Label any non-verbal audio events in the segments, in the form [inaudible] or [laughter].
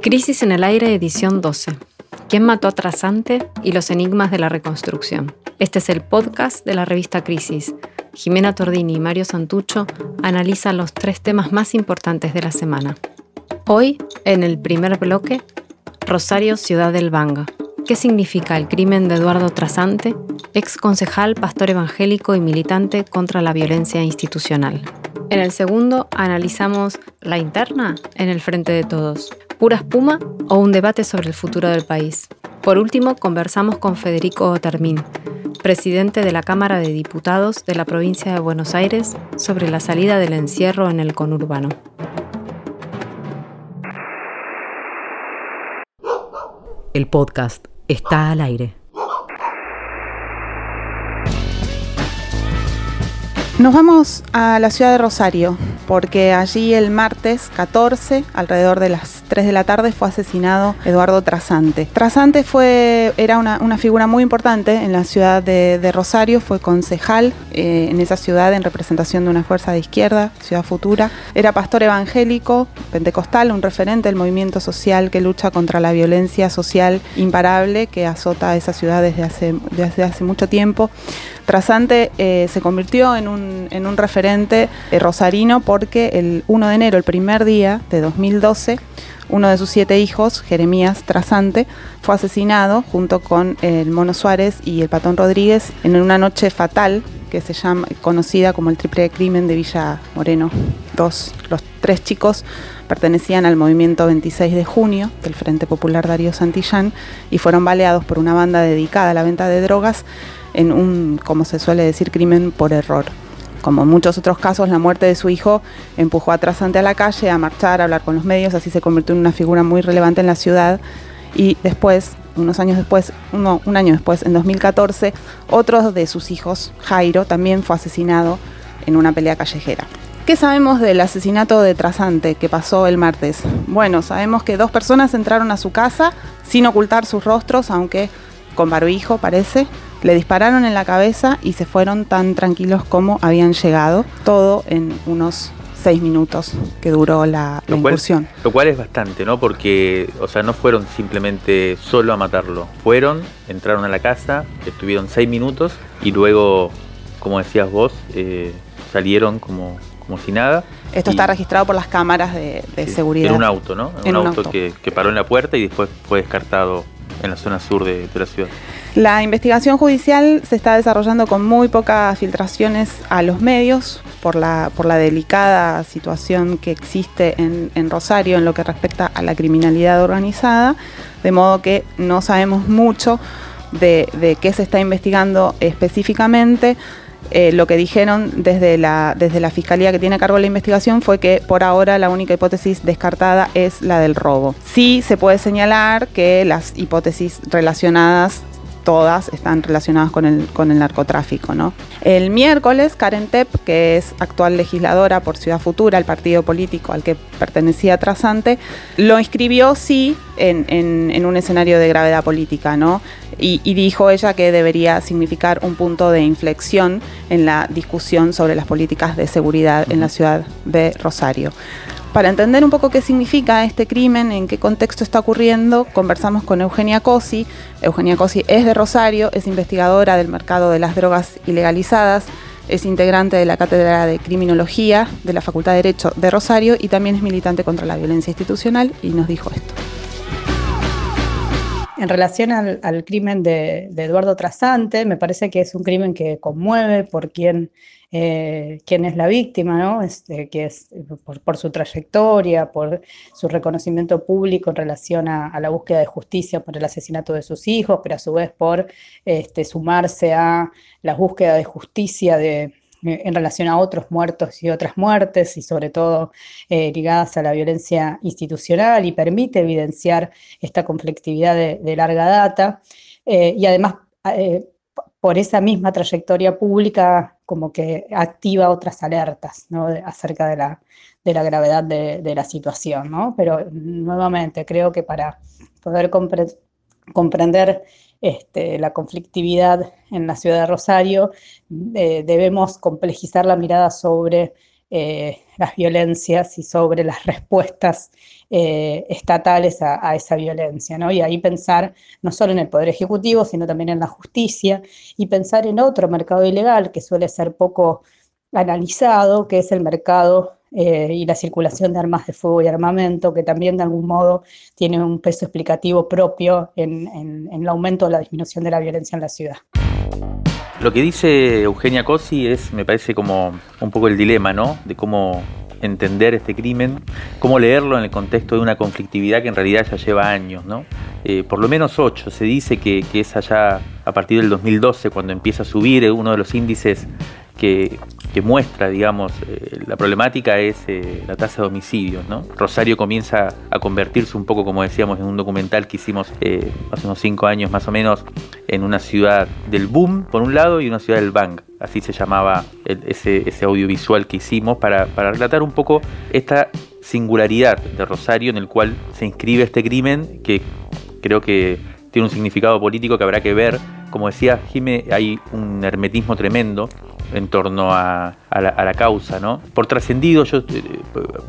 Crisis en el aire, edición 12. ¿Quién mató a Trasante y los enigmas de la reconstrucción? Este es el podcast de la revista Crisis. Jimena Tordini y Mario Santucho analizan los tres temas más importantes de la semana. Hoy, en el primer bloque, Rosario, ciudad del Banga. ¿Qué significa el crimen de Eduardo Trasante, ex concejal, pastor evangélico y militante contra la violencia institucional? En el segundo, analizamos la interna en el frente de todos, pura espuma o un debate sobre el futuro del país. Por último, conversamos con Federico Termín, presidente de la Cámara de Diputados de la provincia de Buenos Aires, sobre la salida del encierro en el conurbano. El podcast está al aire. Nos vamos a la ciudad de Rosario, porque allí el martes 14, alrededor de las 3 de la tarde, fue asesinado Eduardo Trasante. Trasante fue, era una, figura muy importante en la ciudad de, Rosario, fue concejal eh, en esa ciudad en representación de una fuerza de izquierda, Ciudad Futura. Era pastor evangélico, pentecostal, un referente del movimiento social que lucha contra la violencia social imparable que azota a esa ciudad desde hace, desde hace mucho tiempo. Trasante eh, se convirtió en un, en un referente eh, rosarino porque el 1 de enero, el primer día de 2012, uno de sus siete hijos, Jeremías Trasante, fue asesinado junto con el Mono Suárez y el Patón Rodríguez en una noche fatal que se llama conocida como el triple crimen de Villa Moreno. Dos, los tres chicos pertenecían al movimiento 26 de junio del Frente Popular Darío Santillán y fueron baleados por una banda dedicada a la venta de drogas en un, como se suele decir, crimen por error. Como en muchos otros casos, la muerte de su hijo empujó a Trasante a la calle, a marchar, a hablar con los medios, así se convirtió en una figura muy relevante en la ciudad. Y después, unos años después, un año después, en 2014, otro de sus hijos, Jairo, también fue asesinado en una pelea callejera. ¿Qué sabemos del asesinato de Trasante que pasó el martes? Bueno, sabemos que dos personas entraron a su casa sin ocultar sus rostros, aunque con barbijo parece, le dispararon en la cabeza y se fueron tan tranquilos como habían llegado, todo en unos seis minutos que duró la, incursión. lo cual es bastante, ¿no? Porque, o sea, no fueron simplemente solo a matarlo. Fueron, entraron a la casa, estuvieron seis minutos y luego, como decías vos, eh, salieron como, como si nada. Esto está registrado por las cámaras de, seguridad. En un auto, ¿no? En, un, auto, Que, paró en la puerta y después fue descartado en la zona sur de la ciudad. La investigación judicial se está desarrollando con muy pocas filtraciones a los medios por la, por la delicada situación que existe en, Rosario en lo que respecta a la criminalidad organizada, de modo que no sabemos mucho de, qué se está investigando específicamente. Eh, lo que dijeron desde la, desde la fiscalía que tiene a cargo la investigación fue que por ahora la única hipótesis descartada es la del robo. Sí se puede señalar que las hipótesis relacionadas todas están relacionadas con el, con el narcotráfico. ¿no? El miércoles, Karen Tepp, que es actual legisladora por Ciudad Futura, el partido político al que pertenecía Trasante, lo inscribió sí en, un escenario de gravedad política, ¿no? Y, y, dijo ella que debería significar un punto de inflexión en la discusión sobre las políticas de seguridad en la ciudad de Rosario. Para entender un poco qué significa este crimen, en qué contexto está ocurriendo, conversamos con Eugenia Cosi. Eugenia Cosi es de Rosario, es investigadora del mercado de las drogas ilegalizadas, es integrante de la Cátedra de Criminología de la Facultad de Derecho de Rosario y también es militante contra la violencia institucional y nos dijo esto. En relación al, crimen de, de, Eduardo Trasante, me parece que es un crimen que conmueve por quien eh, quién es la víctima, ¿no? Este, que es por, su trayectoria, por su reconocimiento público en relación a, la búsqueda de justicia por el asesinato de sus hijos, pero a su vez por este, sumarse a la búsqueda de justicia eh, en relación a otros muertos y otras muertes, y sobre todo eh, ligadas a la violencia institucional, y permite evidenciar esta conflictividad de, larga data. y además, por esa misma trayectoria pública como que activa otras alertas ¿no? acerca de la, de la gravedad de, la situación. ¿no? Pero nuevamente creo que para poder comprender este, la conflictividad en la ciudad de Rosario, eh, debemos complejizar la mirada sobre eh, las violencias y sobre las respuestas eh, estatales a, esa violencia, ¿no? Y ahí pensar no solo en el Poder Ejecutivo, sino también en la justicia y pensar en otro mercado ilegal que suele ser poco analizado, que es el mercado eh, y la circulación de armas de fuego y armamento, que también de algún modo tiene un peso explicativo propio en, en el aumento o la disminución de la violencia en la ciudad. Lo que dice Eugenia Cosi es, me parece como un poco el dilema, ¿no? De cómo entender este crimen, cómo leerlo en el contexto de una conflictividad que en realidad ya lleva años, ¿no? Eh, por lo menos ocho. Se dice que, que, es allá a partir del 2012 cuando empieza a subir uno de los índices que, muestra, digamos, eh, la problemática es eh, la tasa de homicidios. Rosario comienza a convertirse un poco, como decíamos, en un documental que hicimos eh, hace unos cinco años más o menos, en una ciudad del boom, por un lado, y una ciudad del bang. Así se llamaba ese, audiovisual que hicimos para, para relatar un poco esta singularidad de Rosario en el cual se inscribe este crimen que creo que tiene un significado político que habrá que ver. Como decía Jime, hay un hermetismo tremendo en torno a, la, causa, ¿no? Por trascendidos, yo eh,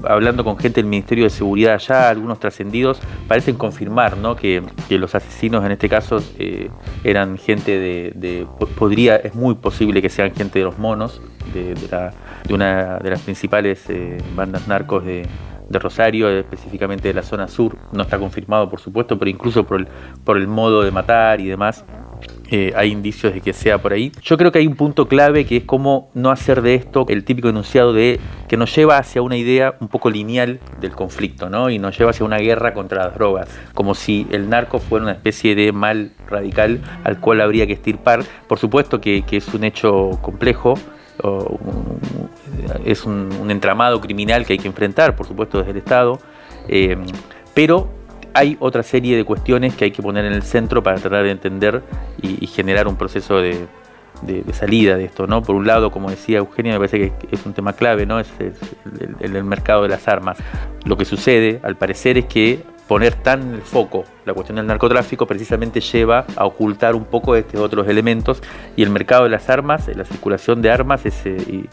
hablando con gente del Ministerio de Seguridad allá, algunos trascendidos parecen confirmar, ¿no? Que, los asesinos en este caso eh, eran gente de, podría, es muy posible que sean gente de los monos, de, una de las principales eh, bandas narcos de, Rosario, específicamente de la zona sur. No está confirmado, por supuesto, pero incluso por el, por el modo de matar y demás, eh, hay indicios de que sea por ahí. Yo creo que hay un punto clave que es cómo no hacer de esto el típico enunciado de que nos lleva hacia una idea un poco lineal del conflicto, ¿no? Y nos lleva hacia una guerra contra las drogas, como si el narco fuera una especie de mal radical al cual habría que estirpar. Por supuesto que, es un hecho complejo, es un, entramado criminal que hay que enfrentar, por supuesto, desde el Estado, eh, pero hay otra serie de cuestiones que hay que poner en el centro para tratar de entender y, generar un proceso de, salida de esto, ¿no? Por un lado, como decía Eugenia, me parece que es un tema clave, ¿no? Es, el, mercado de las armas. Lo que sucede, al parecer, es que poner tan en el foco la cuestión del narcotráfico precisamente lleva a ocultar un poco estos otros elementos y el mercado de las armas, la circulación de armas, eh, eh,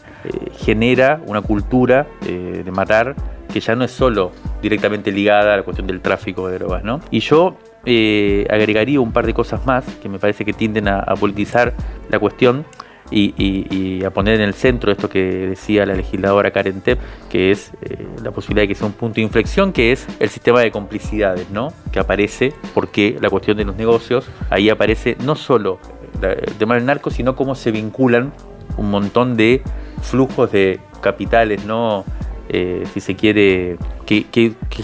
genera una cultura eh, de matar que ya no es solo directamente ligada a la cuestión del tráfico de drogas, ¿no? Y yo eh, agregaría un par de cosas más que me parece que tienden a, politizar la cuestión y, a poner en el centro esto que decía la legisladora Karen Tepp, que es eh, la posibilidad de que sea un punto de inflexión, que es el sistema de complicidades, ¿no? Que aparece porque la cuestión de los negocios, ahí aparece no solo el tema del narco, sino cómo se vinculan un montón de flujos de capitales, ¿no? Eh, si se quiere, que,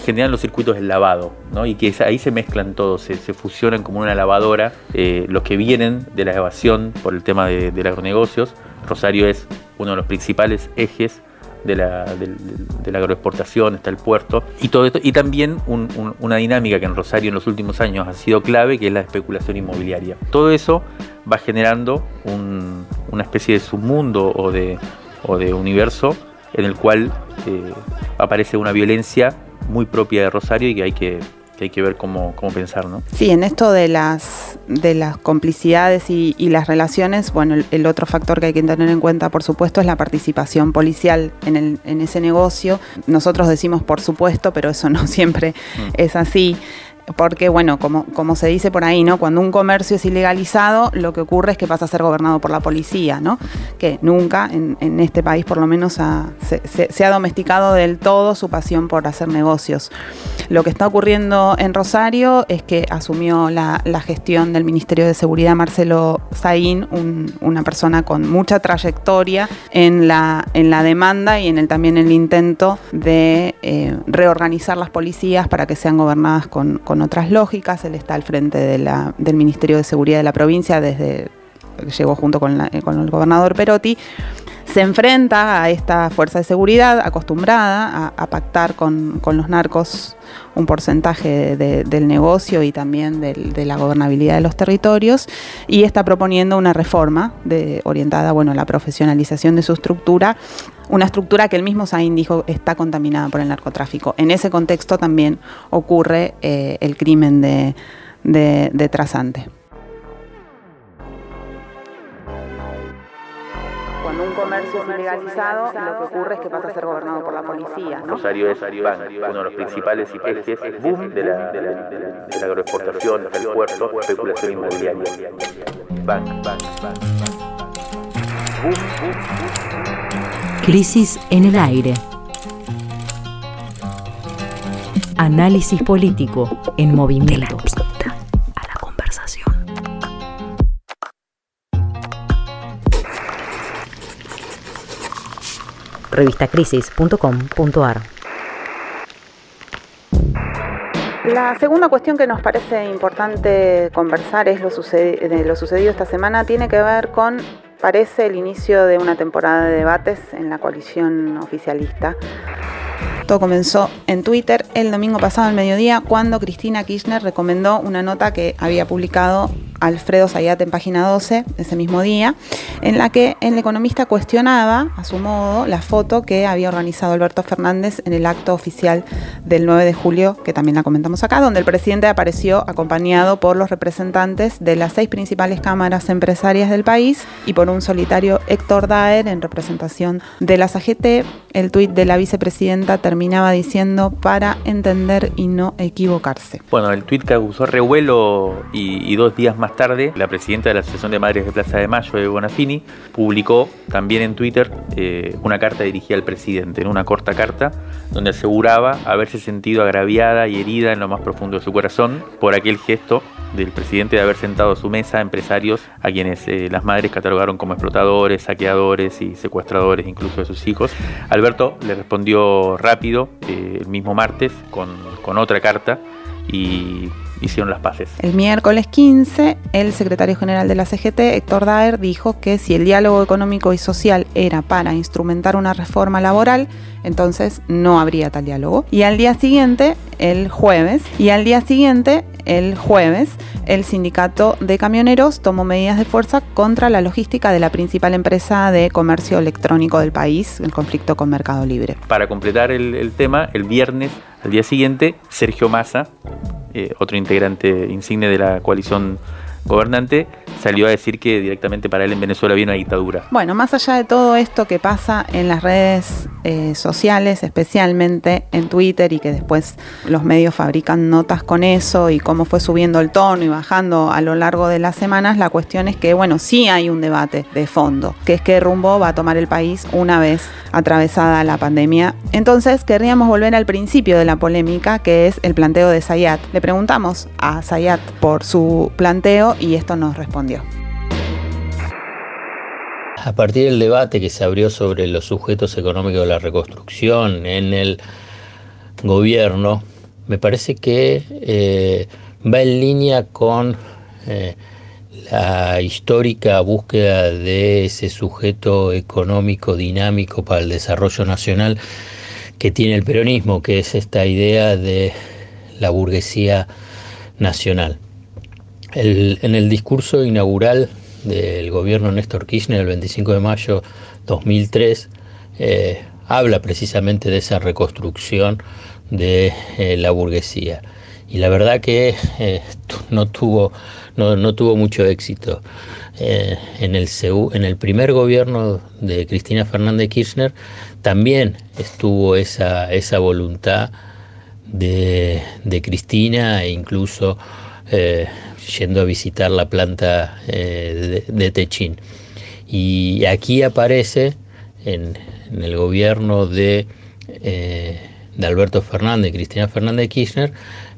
generan los circuitos del lavado, ¿no? y que ahí se mezclan todos, se, fusionan como una lavadora, eh, los que vienen de la evasión por el tema de, de agronegocios. Rosario es uno de los principales ejes de la, agroexportación, está el puerto, y todo esto, y también una dinámica que en Rosario en los últimos años ha sido clave, que es la especulación inmobiliaria. Todo eso va generando una especie de submundo o de, o de universo en el cual eh, aparece una violencia muy propia de Rosario y que hay que, hay que ver cómo, cómo, pensar, ¿no? Sí, en esto de las, de las complicidades y, las relaciones, bueno, el, otro factor que hay que tener en cuenta, por supuesto, es la participación policial en, el, en ese negocio. Nosotros decimos por supuesto, pero eso no [laughs] siempre mm. es así porque bueno, como, como se dice por ahí, ¿no? Cuando un comercio es ilegalizado, lo que ocurre es que pasa a ser gobernado por la policía, ¿no? Que nunca en, este país por lo menos se, ha domesticado del todo su pasión por hacer negocios. Lo que está ocurriendo en Rosario es que asumió la, gestión del Ministerio de Seguridad Marcelo Saín, una persona con mucha trayectoria en la, en la demanda y en el, también en el intento de eh, reorganizar las policías para que sean gobernadas con otras lógicas. Él está al frente del Ministerio de Seguridad de la provincia desde que llegó junto con, el gobernador Perotti. Se enfrenta a esta fuerza de seguridad acostumbrada a, pactar con, los narcos un porcentaje del negocio y también de la gobernabilidad de los territorios y está proponiendo una reforma de, orientada bueno, a la profesionalización de su estructura una estructura que el mismo Sain dijo está contaminada por el narcotráfico. En ese contexto también ocurre eh, el crimen de, de, Trasante. Cuando un comercio ilegalizado, lo que ocurre es que pasa a ser gobernado por la policía. ¿no? Rosario es Bank, uno de los principales ejes boom de la, de la, de la agroexportación, del puerto, especulación inmobiliaria. Bank, bank, bank, Boom, boom, Crisis en el aire. Análisis político en movimiento. a la conversación. revistacrisis.com.ar La segunda cuestión que nos parece importante conversar es lo, de lo sucedido esta semana, tiene que ver con, parece, el inicio de una temporada de debates en la coalición oficialista. Todo comenzó en Twitter el domingo pasado al mediodía cuando Cristina Kirchner recomendó una nota que había publicado Alfredo Zayat en página 12 ese mismo día, en la que el economista cuestionaba, a su modo, la foto que había organizado Alberto Fernández en el acto oficial del 9 de julio, que también la comentamos acá, donde el presidente apareció acompañado por los representantes de las seis principales cámaras empresarias del país y por un solitario Héctor Daer en representación de la AGT. El tuit de la vicepresidenta terminaba diciendo para entender y no equivocarse. Bueno, el tuit causó revuelo y dos días más tarde, la presidenta de la Asociación de Madres de Plaza de Mayo, de Bonafini, publicó también en Twitter eh, una carta dirigida al presidente, en una corta carta, donde aseguraba haberse sentido agraviada y herida en lo más profundo de su corazón por aquel gesto del presidente de haber sentado a su mesa a empresarios a quienes eh, las madres catalogaron como explotadores, saqueadores y secuestradores incluso de sus hijos. Alberto le respondió rápido eh, el mismo martes con, con otra carta y hicieron las paces. El miércoles 15, el secretario general de la CGT, Héctor Daer, dijo que si el diálogo económico y social era para instrumentar una reforma laboral, entonces no habría tal diálogo. Y al día siguiente, el jueves, y al día siguiente, el jueves, el sindicato de camioneros tomó medidas de fuerza contra la logística de la principal empresa de comercio electrónico del país, el conflicto con Mercado Libre. Para completar el, el tema, el viernes, al día siguiente, Sergio Massa, eh, otro integrante insigne de la coalición gobernante, salió a decir que directamente para él en Venezuela había una dictadura. Bueno, más allá de todo esto que pasa en las redes eh, sociales, especialmente en Twitter, y que después los medios fabrican notas con eso y cómo fue subiendo el tono y bajando a lo largo de las semanas, la cuestión es que, bueno, sí hay un debate de fondo, que es qué rumbo va a tomar el país una vez atravesada la pandemia. Entonces, querríamos volver al principio de la polémica, que es el planteo de Sayat. Le preguntamos a Sayat por su planteo y esto nos respondió. A partir del debate que se abrió sobre los sujetos económicos de la reconstrucción en el gobierno, me parece que eh, va en línea con eh, la histórica búsqueda de ese sujeto económico dinámico para el desarrollo nacional que tiene el peronismo, que es esta idea de la burguesía nacional. En el discurso inaugural del gobierno Néstor Kirchner el 25 de mayo 2003, eh, habla precisamente de esa reconstrucción de eh, la burguesía. Y la verdad que eh, no, tuvo, no, tuvo mucho éxito. en, el, en el primer gobierno de Cristina Fernández Kirchner también estuvo esa, esa voluntad de, de Cristina e incluso yendo a visitar la planta eh, de, Techín. Y aquí aparece en, el gobierno de, eh, de, Alberto Fernández, Cristina Fernández Kirchner,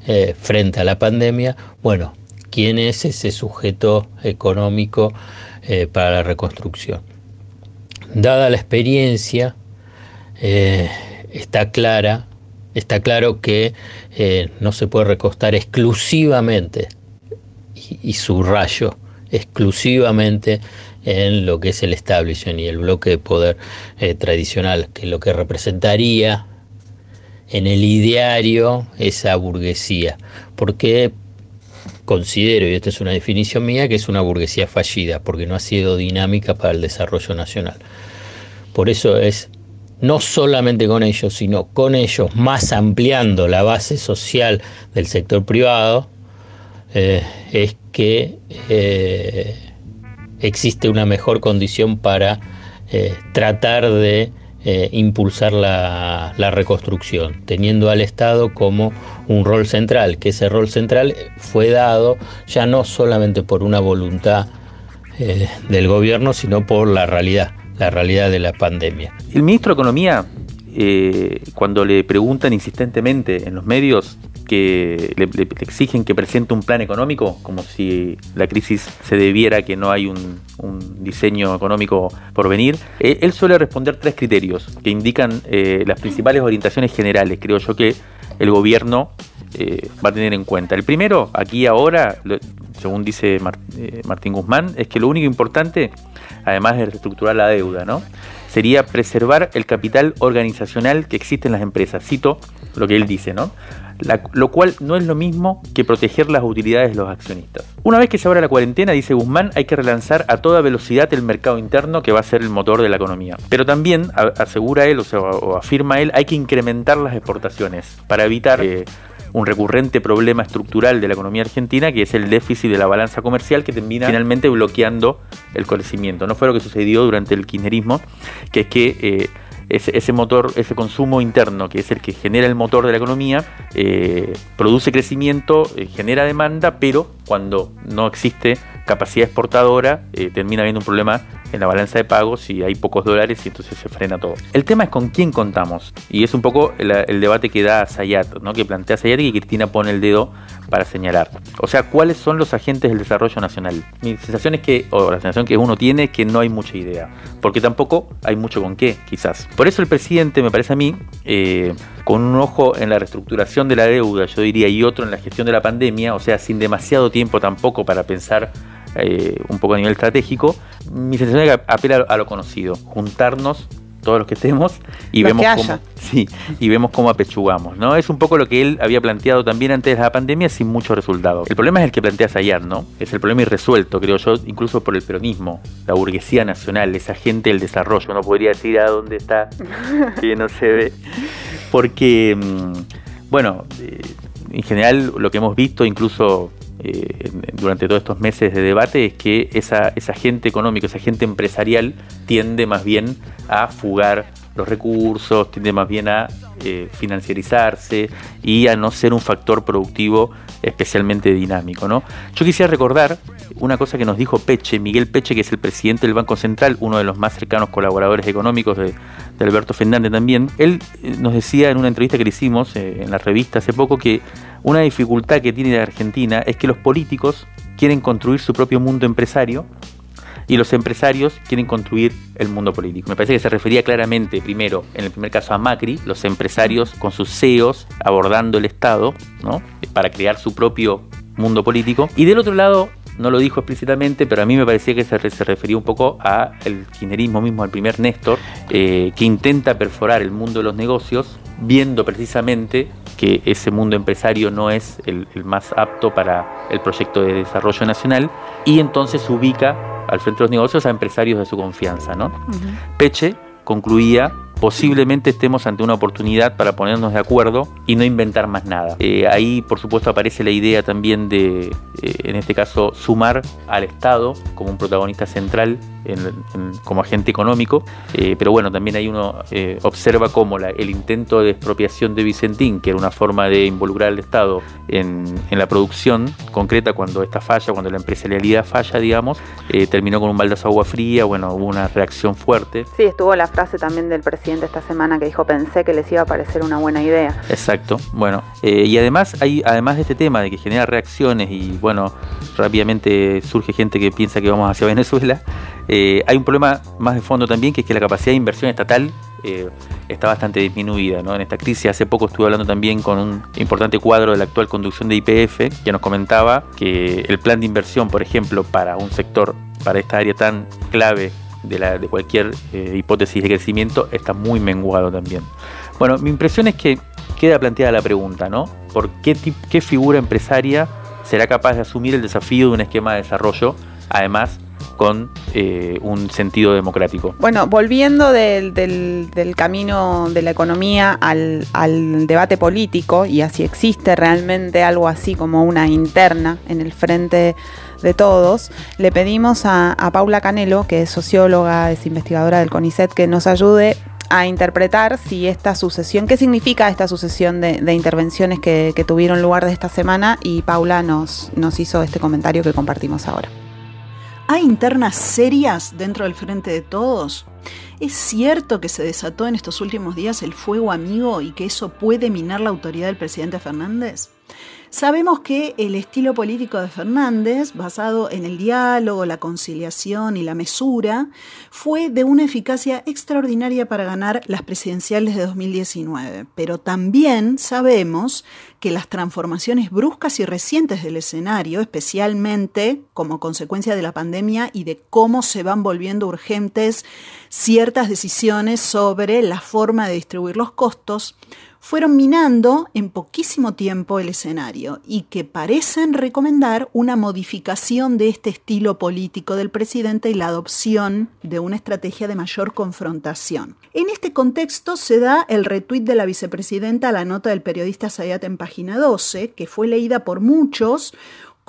eh, frente a la pandemia, bueno, ¿quién es ese sujeto económico para la reconstrucción? Dada la experiencia, está clara, está claro que no se puede recostar exclusivamente y subrayo exclusivamente en lo que es el establishment y el bloque de poder eh, tradicional, que lo que representaría en el ideario esa burguesía, porque considero, y esta es una definición mía, que es una burguesía fallida, porque no ha sido dinámica para el desarrollo nacional. Por eso es no solamente con ellos, sino con ellos, más ampliando la base social del sector privado, eh, es que eh, existe una mejor condición para eh, tratar de impulsar la, la, reconstrucción, teniendo al Estado como un rol central, que ese rol central fue dado ya no solamente por una voluntad del gobierno, sino por la realidad, la realidad de la pandemia. El ministro de Economía, eh, cuando le preguntan insistentemente en los medios que le, exigen que presente un plan económico, como si la crisis se debiera a que no hay un, diseño económico por venir, eh, él suele responder tres criterios que indican eh, las principales orientaciones generales, creo yo, que el gobierno va a tener en cuenta. El primero, aquí ahora, según dice Mar, Martín Guzmán, es que lo único importante, además de reestructurar la deuda, ¿no? Sería preservar el capital organizacional que existe en las empresas. Cito lo que él dice, ¿no? La, lo cual no es lo mismo que proteger las utilidades de los accionistas. Una vez que se abra la cuarentena, dice Guzmán, hay que relanzar a toda velocidad el mercado interno que va a ser el motor de la economía. Pero también, asegura él, o, sea, o afirma él, hay que incrementar las exportaciones para evitar... Eh, un recurrente problema estructural de la economía argentina, que es el déficit de la balanza comercial, que termina finalmente bloqueando el crecimiento. No fue lo que sucedió durante el kirchnerismo, que es que eh, ese, motor, ese consumo interno, que es el que genera el motor de la economía, eh, produce crecimiento, eh, genera demanda, pero cuando no existe capacidad exportadora, termina habiendo un problema en la balanza de pagos y hay pocos dólares y entonces se frena todo. El tema es con quién contamos y es un poco el, debate que da Sayat, ¿no? que plantea Sayat y que Cristina pone el dedo para señalar. O sea, ¿cuáles son los agentes del desarrollo nacional? Mi sensación es que, o la sensación que uno tiene es que no hay mucha idea, porque tampoco hay mucho con qué, quizás. Por eso el presidente, me parece a mí, eh, con un ojo en la reestructuración de la deuda, yo diría, y otro en la gestión de la pandemia, o sea, sin demasiado tiempo tampoco para pensar eh, un poco a nivel estratégico, mi sensación es que apela a lo conocido, juntarnos todos los que estemos y los vemos cómo [laughs] sí, y vemos cómo apechugamos, ¿no? Es un poco lo que él había planteado también antes de la pandemia sin mucho resultado. El problema es el que plantea Sayar, ¿no? Es el problema irresuelto, creo yo, incluso por el peronismo, la burguesía nacional, esa gente del desarrollo, no podría decir a dónde está [laughs] que no se ve. Porque bueno, eh, en general lo que hemos visto incluso eh, durante todos estos meses de debate es que esa, esa gente económica, esa gente empresarial tiende más bien a fugar los recursos, tiende más bien a eh, financiarizarse y a no ser un factor productivo especialmente dinámico. ¿no? Yo quisiera recordar una cosa que nos dijo Peche, Miguel Peche, que es el presidente del Banco Central, uno de los más cercanos colaboradores económicos de, de Alberto Fernández también. Él eh, nos decía en una entrevista que le hicimos eh, en la revista hace poco que una dificultad que tiene la Argentina es que los políticos quieren construir su propio mundo empresario y los empresarios quieren construir el mundo político. Me parece que se refería claramente, primero, en el primer caso a Macri, los empresarios con sus CEOs abordando el Estado, ¿no? Para crear su propio mundo político. Y del otro lado, no lo dijo explícitamente, pero a mí me parecía que se, se refería un poco a el kirchnerismo mismo, al primer Néstor, eh, que intenta perforar el mundo de los negocios, viendo precisamente que ese mundo empresario no es el, el, más apto para el proyecto de desarrollo nacional, y entonces ubica al frente de los negocios a empresarios de su confianza. ¿no? Uh -huh. Peche concluía posiblemente estemos ante una oportunidad para ponernos de acuerdo y no inventar más nada. Eh, ahí, por supuesto, aparece la idea también de, eh, en este caso, sumar al Estado como un protagonista central, en, en, como agente económico, eh, pero bueno, también ahí uno eh, observa cómo la, el intento de expropiación de Vicentín, que era una forma de involucrar al Estado en, en la producción concreta cuando esta falla, cuando la empresarialidad falla, digamos, eh, terminó con un baldazo agua fría, bueno, hubo una reacción fuerte. Sí, estuvo la frase también del presidente esta semana que dijo pensé que les iba a parecer una buena idea. Exacto, bueno, y además hay, además de este tema de que genera reacciones y bueno, rápidamente surge gente que piensa que vamos hacia Venezuela, eh, hay un problema más de fondo también que es que la capacidad de inversión estatal eh, está bastante disminuida en esta crisis. Hace poco estuve hablando también con un importante cuadro de la actual conducción de IPF que nos comentaba que el plan de inversión, por ejemplo, para un sector, para esta área tan clave de, la, de cualquier eh, hipótesis de crecimiento está muy menguado también. Bueno, mi impresión es que queda planteada la pregunta, ¿no? ¿Por qué, qué figura empresaria será capaz de asumir el desafío de un esquema de desarrollo, además con eh, un sentido democrático. Bueno, volviendo del, camino de la economía al, debate político y así existe realmente algo así como una interna en el frente de todos, le pedimos a, a Paula Canelo, que es socióloga, es investigadora del CONICET, que nos ayude a interpretar si esta sucesión, qué significa esta sucesión de, intervenciones que, tuvieron lugar de esta semana y Paula nos hizo este comentario que compartimos ahora. ¿Hay internas serias dentro del Frente de Todos? ¿Es cierto que se desató en estos últimos días el fuego amigo y que eso puede minar la autoridad del presidente Fernández? Sabemos que el estilo político de Fernández, basado en el diálogo, la conciliación y la mesura, fue de una eficacia extraordinaria para ganar las presidenciales de 2019. Pero también sabemos que las transformaciones bruscas y recientes del escenario, especialmente como consecuencia de la pandemia y de cómo se van volviendo urgentes ciertas decisiones sobre la forma de distribuir los costos, fueron minando en poquísimo tiempo el escenario y que parecen recomendar una modificación de este estilo político del presidente y la adopción de una estrategia de mayor confrontación. En este contexto se da el retuit de la vicepresidenta a la nota del periodista Sayat en página 12, que fue leída por muchos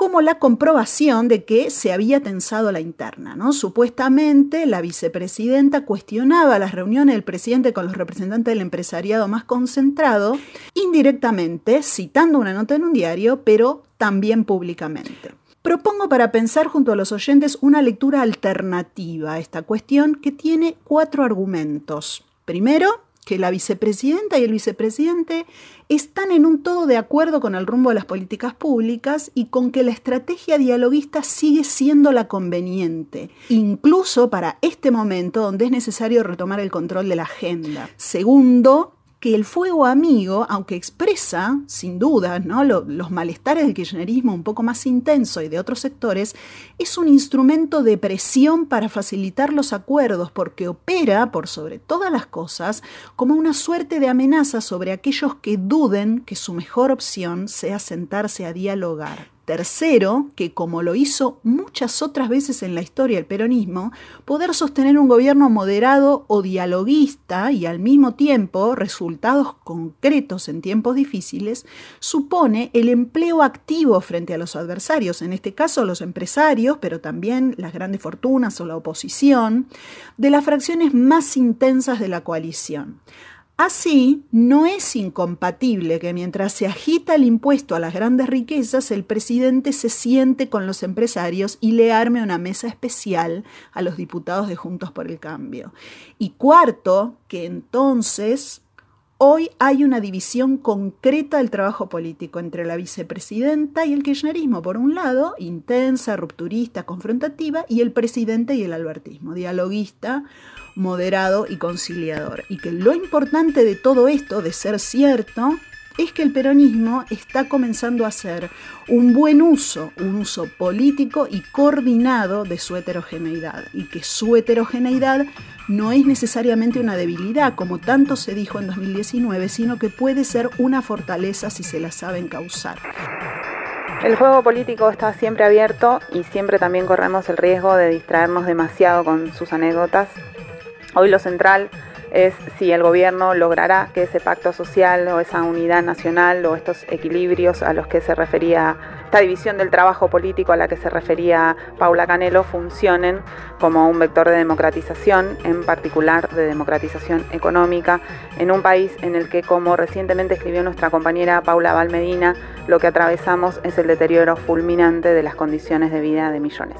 como la comprobación de que se había tensado la interna. ¿no? Supuestamente la vicepresidenta cuestionaba las reuniones del presidente con los representantes del empresariado más concentrado, indirectamente citando una nota en un diario, pero también públicamente. Propongo para pensar junto a los oyentes una lectura alternativa a esta cuestión que tiene cuatro argumentos. Primero, que la vicepresidenta y el vicepresidente están en un todo de acuerdo con el rumbo de las políticas públicas y con que la estrategia dialoguista sigue siendo la conveniente, incluso para este momento donde es necesario retomar el control de la agenda. Segundo, que el fuego amigo, aunque expresa, sin duda, ¿no? los malestares del kirchnerismo un poco más intenso y de otros sectores, es un instrumento de presión para facilitar los acuerdos, porque opera, por sobre todas las cosas, como una suerte de amenaza sobre aquellos que duden que su mejor opción sea sentarse a dialogar. Tercero, que como lo hizo muchas otras veces en la historia el peronismo, poder sostener un gobierno moderado o dialoguista y al mismo tiempo resultados concretos en tiempos difíciles, supone el empleo activo frente a los adversarios, en este caso los empresarios, pero también las grandes fortunas o la oposición, de las fracciones más intensas de la coalición. Así, no es incompatible que mientras se agita el impuesto a las grandes riquezas, el presidente se siente con los empresarios y le arme una mesa especial a los diputados de Juntos por el Cambio. Y cuarto, que entonces hoy hay una división concreta del trabajo político entre la vicepresidenta y el kirchnerismo, por un lado, intensa, rupturista, confrontativa, y el presidente y el albertismo, dialoguista, moderado y conciliador. Y que lo importante de todo esto, de ser cierto, es que el peronismo está comenzando a hacer un buen uso, un uso político y coordinado de su heterogeneidad, y que su heterogeneidad no es necesariamente una debilidad, como tanto se dijo en 2019, sino que puede ser una fortaleza si se la saben causar. El juego político está siempre abierto y siempre también corremos el riesgo de distraernos demasiado con sus anécdotas Hoy lo central es si el gobierno logrará que ese pacto social o esa unidad nacional o estos equilibrios a los que se refería, esta división del trabajo político a la que se refería Paula Canelo, funcionen como un vector de democratización, en particular de democratización económica, en un país en el que, como recientemente escribió nuestra compañera Paula Valmedina, lo que atravesamos es el deterioro fulminante de las condiciones de vida de millones.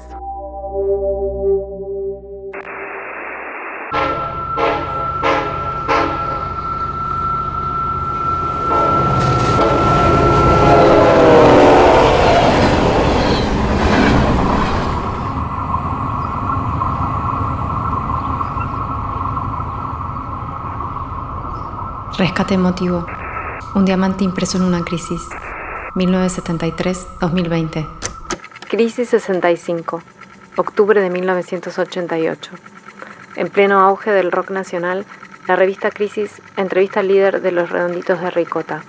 Rescate emotivo. Un diamante impreso en una crisis. 1973-2020. Crisis 65. Octubre de 1988. En pleno auge del rock nacional, la revista Crisis entrevista al líder de Los Redonditos de Ricota,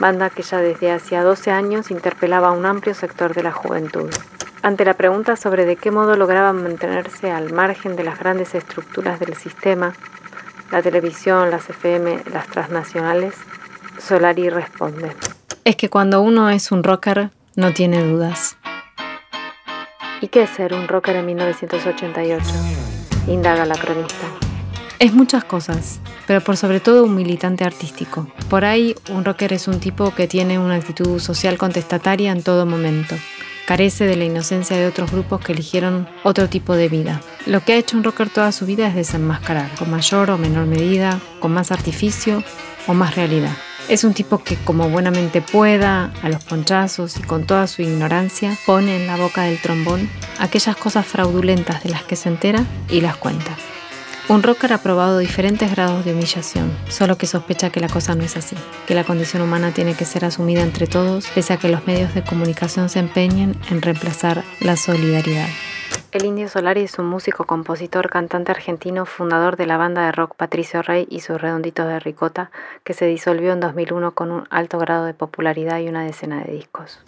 banda que ya desde hacía 12 años interpelaba a un amplio sector de la juventud. Ante la pregunta sobre de qué modo lograban mantenerse al margen de las grandes estructuras del sistema, la televisión, las FM, las transnacionales, Solari responde. Es que cuando uno es un rocker, no tiene dudas. ¿Y qué es ser un rocker en 1988? Indaga la cronista. Es muchas cosas, pero por sobre todo un militante artístico. Por ahí, un rocker es un tipo que tiene una actitud social contestataria en todo momento. Carece de la inocencia de otros grupos que eligieron otro tipo de vida. Lo que ha hecho un rocker toda su vida es desenmascarar, con mayor o menor medida, con más artificio o más realidad. Es un tipo que como buenamente pueda, a los ponchazos y con toda su ignorancia, pone en la boca del trombón aquellas cosas fraudulentas de las que se entera y las cuenta. Un rocker ha probado diferentes grados de humillación, solo que sospecha que la cosa no es así, que la condición humana tiene que ser asumida entre todos, pese a que los medios de comunicación se empeñen en reemplazar la solidaridad. El Indio Solari es un músico, compositor, cantante argentino, fundador de la banda de rock Patricio Rey y sus redonditos de ricota, que se disolvió en 2001 con un alto grado de popularidad y una decena de discos.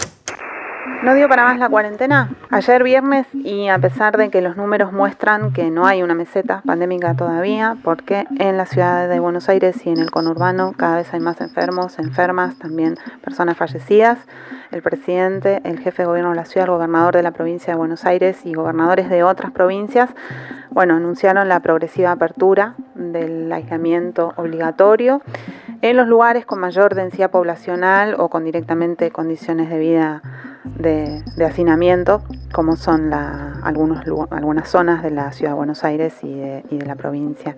No dio para más la cuarentena. Ayer viernes y a pesar de que los números muestran que no hay una meseta pandémica todavía, porque en la ciudad de Buenos Aires y en el conurbano cada vez hay más enfermos, enfermas, también personas fallecidas, el presidente, el jefe de gobierno de la ciudad, el gobernador de la provincia de Buenos Aires y gobernadores de otras provincias, bueno, anunciaron la progresiva apertura del aislamiento obligatorio en los lugares con mayor densidad poblacional o con directamente condiciones de vida de, hacinamiento, como son algunos, algunas zonas de la ciudad de Buenos Aires y de, la provincia.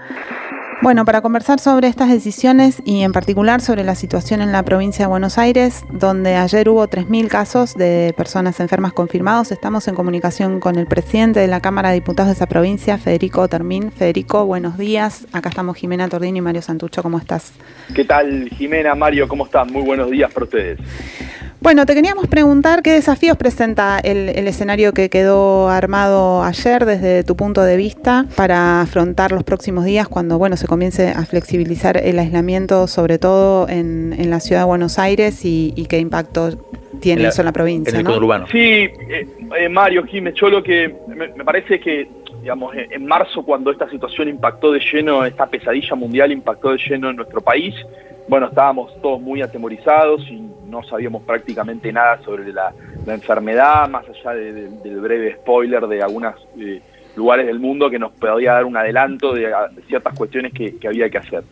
Bueno, para conversar sobre estas decisiones y en particular sobre la situación en la provincia de Buenos Aires, donde ayer hubo 3.000 casos de personas enfermas confirmados, estamos en comunicación con el presidente de la Cámara de Diputados de esa provincia, Federico Termín. Federico, buenos días. Acá estamos Jimena Tordini y Mario Santucho. ¿Cómo estás? ¿Qué tal, Jimena, Mario? ¿Cómo están? Muy buenos días para ustedes. Bueno, te queríamos preguntar qué desafíos presenta el, escenario que quedó armado ayer desde tu punto de vista para afrontar los próximos días cuando bueno se comience a flexibilizar el aislamiento, sobre todo en, la ciudad de Buenos Aires y, qué impacto tiene eso en la provincia. En el ¿no? Sí, eh, eh, Mario, Jiménez, yo lo que me, me parece que digamos, en marzo cuando esta situación impactó de lleno, esta pesadilla mundial impactó de lleno en nuestro país, bueno, estábamos todos muy atemorizados y no sabíamos prácticamente nada sobre la, enfermedad, más allá del breve spoiler de algunos eh, lugares del mundo que nos podía dar un adelanto de, ciertas cuestiones que, había que hacer.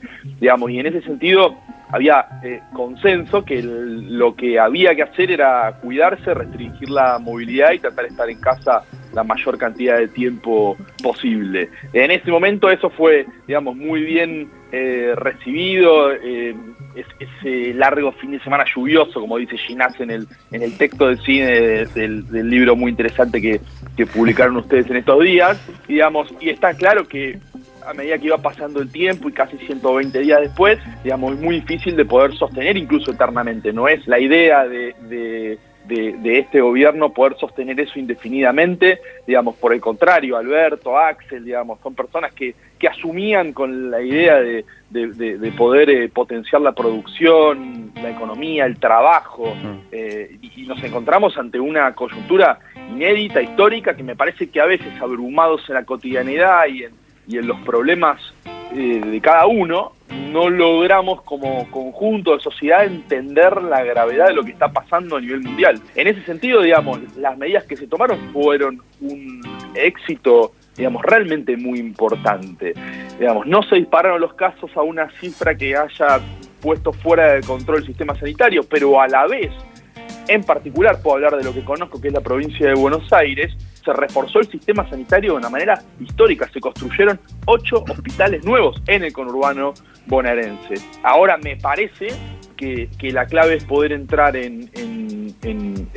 Digamos, y en ese sentido había eh, consenso que lo que había que hacer era cuidarse, restringir la movilidad y tratar de estar en casa la mayor cantidad de tiempo posible. En ese momento eso fue, digamos, muy bien eh, recibido, ese largo fin de semana lluvioso, como dice Ginás en el, en el texto del cine del, libro muy interesante que, publicaron ustedes en estos días, digamos, y está claro que a medida que iba pasando el tiempo y casi 120 días después, digamos, es muy difícil de poder sostener incluso eternamente. No es la idea de de, este gobierno poder sostener eso indefinidamente, digamos, por el contrario, Alberto, Axel, digamos, son personas que, que asumían con la idea de, poder eh, potenciar la producción, la economía, el trabajo, eh, y, nos encontramos ante una coyuntura inédita, histórica, que me parece que a veces abrumados en la cotidianidad y en, y en los problemas eh, de cada uno, no logramos como conjunto de sociedad entender la gravedad de lo que está pasando a nivel mundial. En ese sentido, digamos, las medidas que se tomaron fueron un éxito digamos, realmente muy importante. Digamos, no se dispararon los casos a una cifra que haya puesto fuera de control el sistema sanitario, pero a la vez, en particular puedo hablar de lo que conozco, que es la provincia de Buenos Aires, se reforzó el sistema sanitario de una manera histórica. Se construyeron ocho hospitales nuevos en el conurbano bonaerense. Ahora me parece que, la clave es poder entrar en,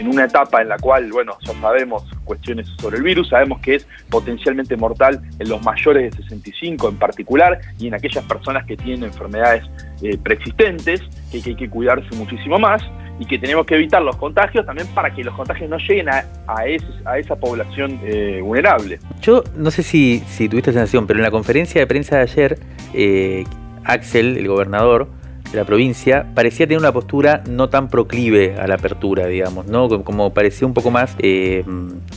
una etapa en la cual, bueno, ya sabemos cuestiones sobre el virus, sabemos que es potencialmente mortal en los mayores de 65 en particular y en aquellas personas que tienen enfermedades eh, preexistentes, que hay que cuidarse muchísimo más y que tenemos que evitar los contagios también para que los contagios no lleguen a, a, esa población eh, vulnerable. Yo no sé si, si tuviste sensación, pero en la conferencia de prensa de ayer, eh, Axel, el gobernador, la provincia parecía tener una postura no tan proclive a la apertura, digamos, ¿no? Como parecía un poco más eh,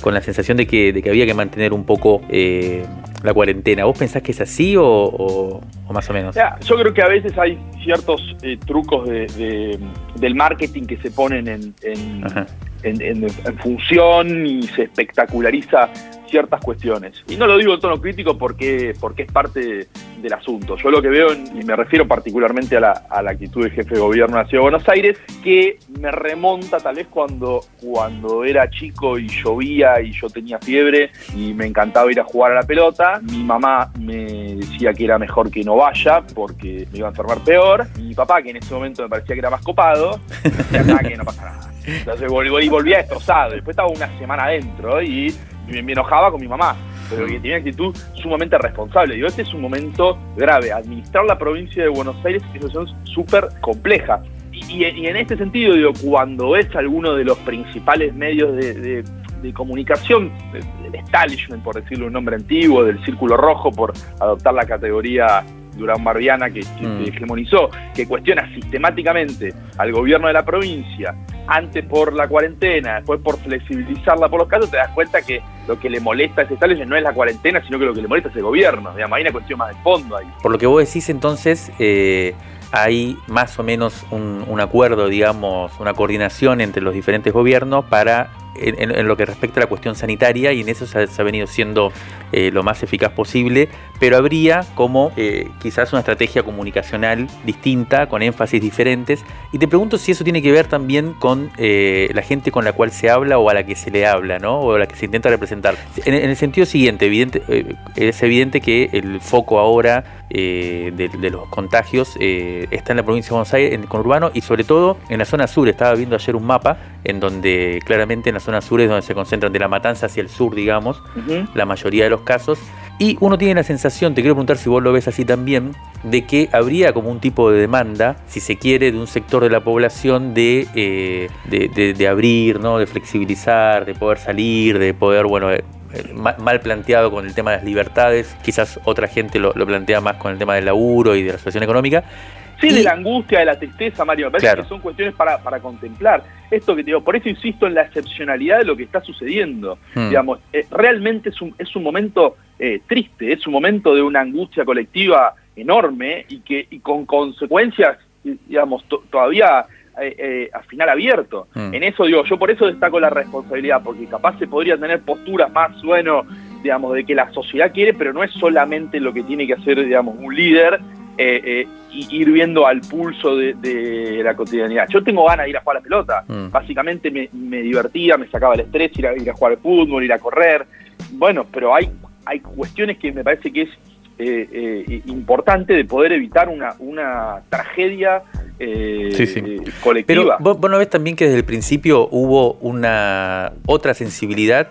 con la sensación de que, de que había que mantener un poco eh, la cuarentena. ¿Vos pensás que es así o, más o menos? yo creo que a veces hay ciertos eh, trucos de, del marketing que se ponen en, en, función y se espectaculariza ciertas cuestiones. Y no lo digo en tono crítico porque, porque es parte del asunto. Yo lo que veo, y me refiero particularmente a la, actitud del jefe de gobierno de Ciudad de Buenos Aires, que me remonta tal vez cuando, cuando era chico y llovía y yo tenía fiebre y me encantaba ir a jugar a la pelota. Mi mamá me decía que era mejor que no vaya porque me iba a enfermar peor. Mi papá, que en ese momento me parecía que era más copado, decía que no pasa nada. Entonces volví, volvía destrozado. Después estaba una semana adentro y me enojaba con mi mamá pero que tiene una actitud sumamente responsable. Digo, este es un momento grave. Administrar la provincia de Buenos Aires es una situación súper compleja. Y, en este sentido, digo, cuando es alguno de los principales medios de, comunicación, del establishment, por decirlo un nombre antiguo, del Círculo Rojo, por adoptar la categoría Durán Barbiana que, mm. hegemonizó, que cuestiona sistemáticamente al gobierno de la provincia, antes por la cuarentena, después por flexibilizarla por los casos, te das cuenta que lo que le molesta a ese establishment no es la cuarentena, sino que lo que le molesta es el gobierno. Digamos, hay una cuestión más de fondo ahí. Por lo que vos decís entonces, eh, hay más o menos un, un, acuerdo, digamos, una coordinación entre los diferentes gobiernos para en, lo que respecta a la cuestión sanitaria y en eso se ha, venido siendo eh, lo más eficaz posible, pero habría como eh, quizás una estrategia comunicacional distinta, con énfasis diferentes. Y te pregunto si eso tiene que ver también con eh, la gente con la cual se habla o a la que se le habla, ¿no? O a la que se intenta representar. En, el sentido siguiente, evidente, es evidente que el foco ahora de, los contagios está en la provincia de Buenos Aires, en el conurbano y sobre todo en la zona sur. Estaba viendo ayer un mapa en donde claramente en la zona sur es donde se concentran de la matanza hacia el sur, digamos, la mayoría de los casos. Y uno tiene la sensación, te quiero preguntar si vos lo ves así también, de que habría como un tipo de demanda, si se quiere, de un sector de la población de, eh, de, abrir, ¿no? de flexibilizar, de poder salir, de poder, bueno, eh, mal planteado con el tema de las libertades, quizás otra gente lo, lo plantea más con el tema del laburo y de la situación económica, Sí, de la angustia, de la tristeza, Mario. Me parece que son cuestiones para, para contemplar. Esto que te digo, por eso insisto en la excepcionalidad de lo que está sucediendo. Hmm. Digamos, eh, realmente es un, es un momento eh, triste, es un momento de una angustia colectiva enorme y que y con consecuencias, digamos, todavía eh, a final abierto. Hmm. En eso digo, yo por eso destaco la responsabilidad, porque capaz se podría tener posturas más, bueno, digamos, de que la sociedad quiere, pero no es solamente lo que tiene que hacer, digamos, un líder, eh, eh, ir viendo al pulso de, la cotidianidad. Yo tengo ganas de ir a jugar a la pelota. Mm. Básicamente me, divertía, me sacaba el estrés, ir a, ir a jugar al fútbol, ir a correr. Bueno, pero hay, hay cuestiones que me parece que es eh, importante de poder evitar una, una tragedia colectiva. Pero ¿vos, vos no ves también que desde el principio hubo una otra sensibilidad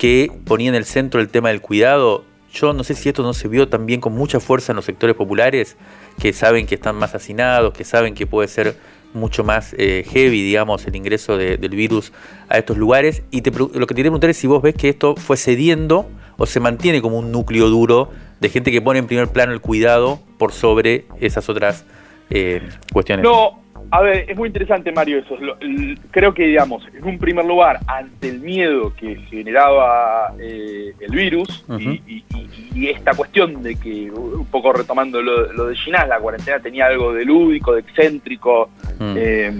que ponía en el centro el tema del cuidado yo no sé si esto no se vio también con mucha fuerza en los sectores populares, que saben que están más hacinados, que saben que puede ser mucho más eh, heavy, digamos, el ingreso del virus a estos lugares. Y lo que te quería preguntar es si vos ves que esto fue cediendo o se mantiene como un núcleo duro de gente que pone en primer plano el cuidado por sobre esas otras eh, cuestiones. No, a ver, es muy interesante, Mario, eso. Creo que, digamos, en un primer lugar, ante el miedo que generaba eh, el virus y, esta cuestión de que, un poco retomando lo, de Ginás, la cuarentena tenía algo de lúdico, de excéntrico, mm. eh,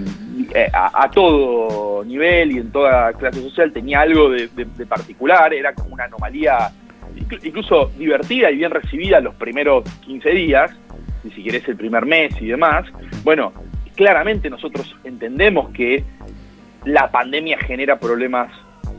eh, a, todo nivel y en toda clase social tenía algo de, particular, era como una anomalía incluso divertida y bien recibida los primeros 15 días, ni siquiera es el primer mes y demás. Bueno, claramente nosotros entendemos que la pandemia genera problemas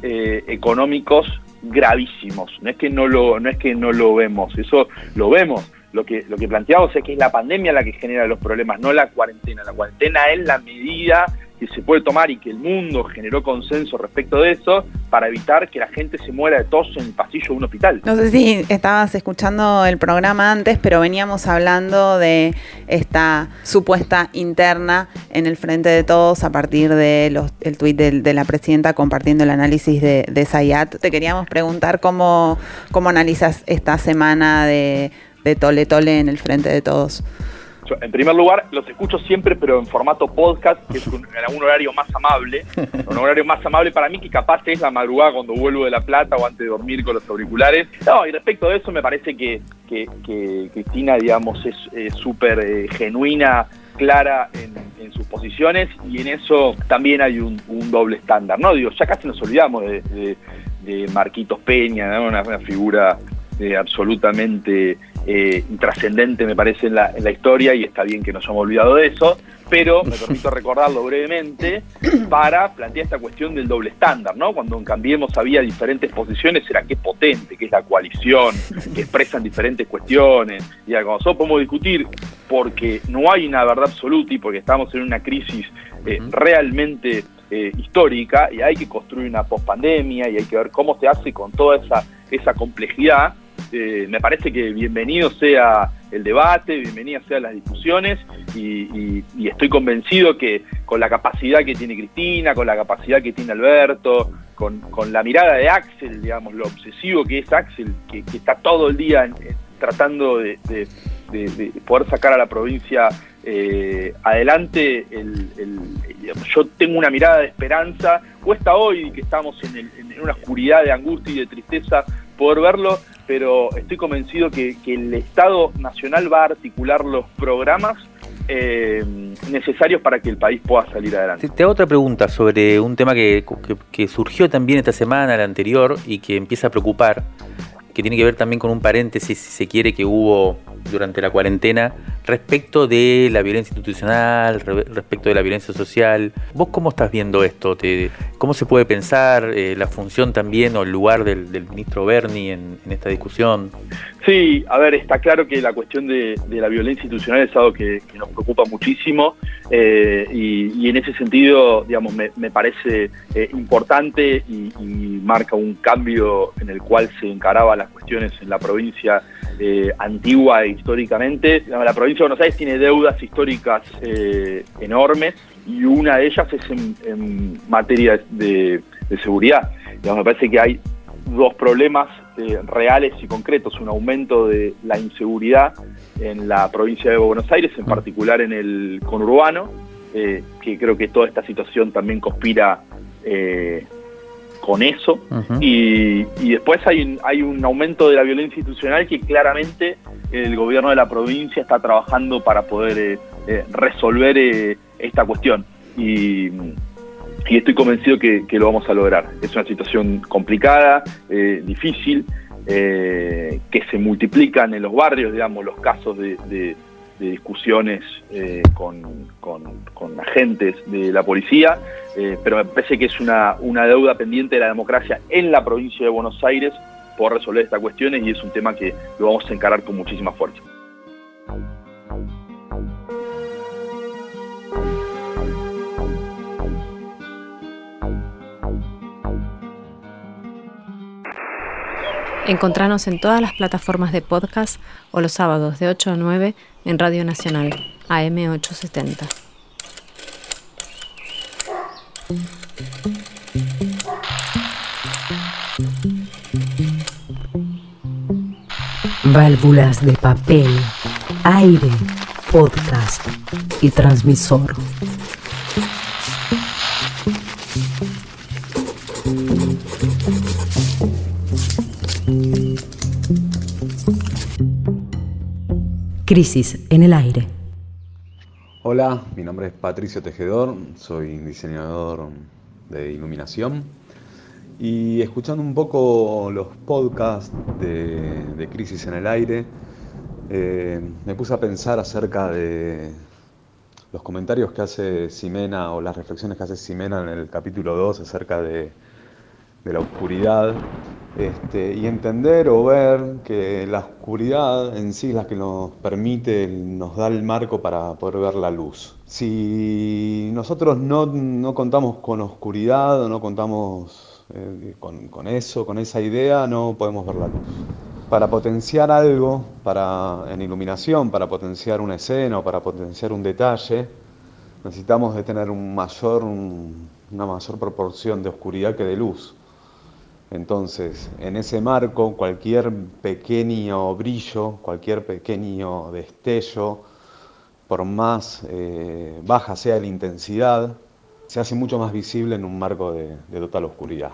eh, económicos gravísimos. No es que no lo, no es que no lo vemos, eso lo vemos. Lo que, lo que planteamos es que es la pandemia la que genera los problemas, no la cuarentena. La cuarentena es la medida que se puede tomar y que el mundo generó consenso respecto de eso para evitar que la gente se muera de tos en el pasillo de un hospital. No sé si estabas escuchando el programa antes, pero veníamos hablando de esta supuesta interna en el frente de todos a partir del el tuit de, la presidenta compartiendo el análisis de, de Sayat. Te queríamos preguntar cómo, cómo analizas esta semana de, de tole tole en el frente de todos. En primer lugar, los escucho siempre, pero en formato podcast, que es un, en un horario más amable. [laughs] Un horario más amable para mí, que capaz es la madrugada cuando vuelvo de La Plata o antes de dormir con los auriculares. No, y respecto a eso, me parece que, que, Cristina, digamos, es súper eh, genuina, clara en, sus posiciones y en eso también hay un, doble estándar, ¿no? Digo, ya casi nos olvidamos de, Marquitos Peña, una, figura eh, absolutamente eh, intrascendente me parece en la, historia y está bien que nos hayamos olvidado de eso, pero me permito recordarlo brevemente para plantear esta cuestión del doble estándar, ¿no? Cuando en Cambiemos había diferentes posiciones, era qué potente, que es la coalición, que expresan diferentes cuestiones, y cuando nosotros podemos discutir porque no hay una verdad absoluta y porque estamos en una crisis eh, realmente eh, histórica y hay que construir una pospandemia y hay que ver cómo se hace con toda esa, esa complejidad, este, me parece que bienvenido sea el debate, bienvenidas sean las discusiones y, estoy convencido que con la capacidad que tiene Cristina, con la capacidad que tiene Alberto, con, la mirada de Axel, digamos, lo obsesivo que es Axel, que, está todo el día tratando de, poder sacar a la provincia eh, adelante, yo tengo una mirada de esperanza, cuesta hoy que estamos en, en, una oscuridad de angustia y de tristeza poder verlo, pero estoy convencido que, el Estado Nacional va a articular los programas eh, necesarios para que el país pueda salir adelante. Te, hago otra pregunta sobre un tema que, que, surgió también esta semana, la anterior, y que empieza a preocupar, que tiene que ver también con un paréntesis, si se quiere, que hubo durante la cuarentena respecto de la violencia institucional, respecto de la violencia social. ¿Vos cómo estás viendo esto? ¿Cómo se puede pensar eh, la función también o el lugar del, ministro Berni en, esta discusión? Sí, a ver, está claro que la cuestión de, la violencia institucional es algo que, nos preocupa muchísimo eh, y, en ese sentido, digamos, me, parece eh, importante y, marca un cambio en el cual se encaraban las cuestiones en la provincia antigua e históricamente. La provincia de Buenos Aires tiene deudas históricas eh, enormes y una de ellas es en, materia de, seguridad. me parece que hay dos problemas eh, reales y concretos, un aumento de la inseguridad en la provincia de Buenos Aires, en particular en el conurbano, eh, que creo que toda esta situación también conspira con eso. y, después hay un, hay un aumento de la violencia institucional que claramente el gobierno de la provincia está trabajando para poder eh, eh, resolver eh, esta cuestión. Y, estoy convencido que, lo vamos a lograr. Es una situación complicada, difícil, que se multiplican en los barrios, digamos, los casos de, discusiones con, con, agentes de la policía, pero me parece que es una, una deuda pendiente de la democracia en la provincia de Buenos Aires por resolver estas cuestiones y es un tema que lo vamos a encarar con muchísima fuerza. Encontranos en todas las plataformas de podcast o los sábados de 8 a 9 en Radio Nacional, AM870. válvulas de papel, aire, podcast y transmisor. Crisis en el aire. Hola, mi nombre es Patricio Tejedor, soy diseñador de iluminación y escuchando un poco los podcasts de, Crisis en el Aire, eh, me puse a pensar acerca de los comentarios que hace Simena o las reflexiones que hace Simena en el capítulo 2 acerca de, la oscuridad este, y entender o ver que la oscuridad en sí es la que nos permite, nos da el marco para poder ver la luz. Si nosotros no, no contamos con oscuridad o no contamos eh, con, eso, con esa idea, no podemos ver la luz. Para potenciar algo, para, en iluminación, para potenciar una escena o para potenciar un detalle, necesitamos de tener un mayor, una mayor proporción de oscuridad que de luz. Entonces, en ese marco, cualquier pequeño brillo, cualquier pequeño destello, por más eh, baja sea la intensidad, se hace mucho más visible en un marco de, de total oscuridad.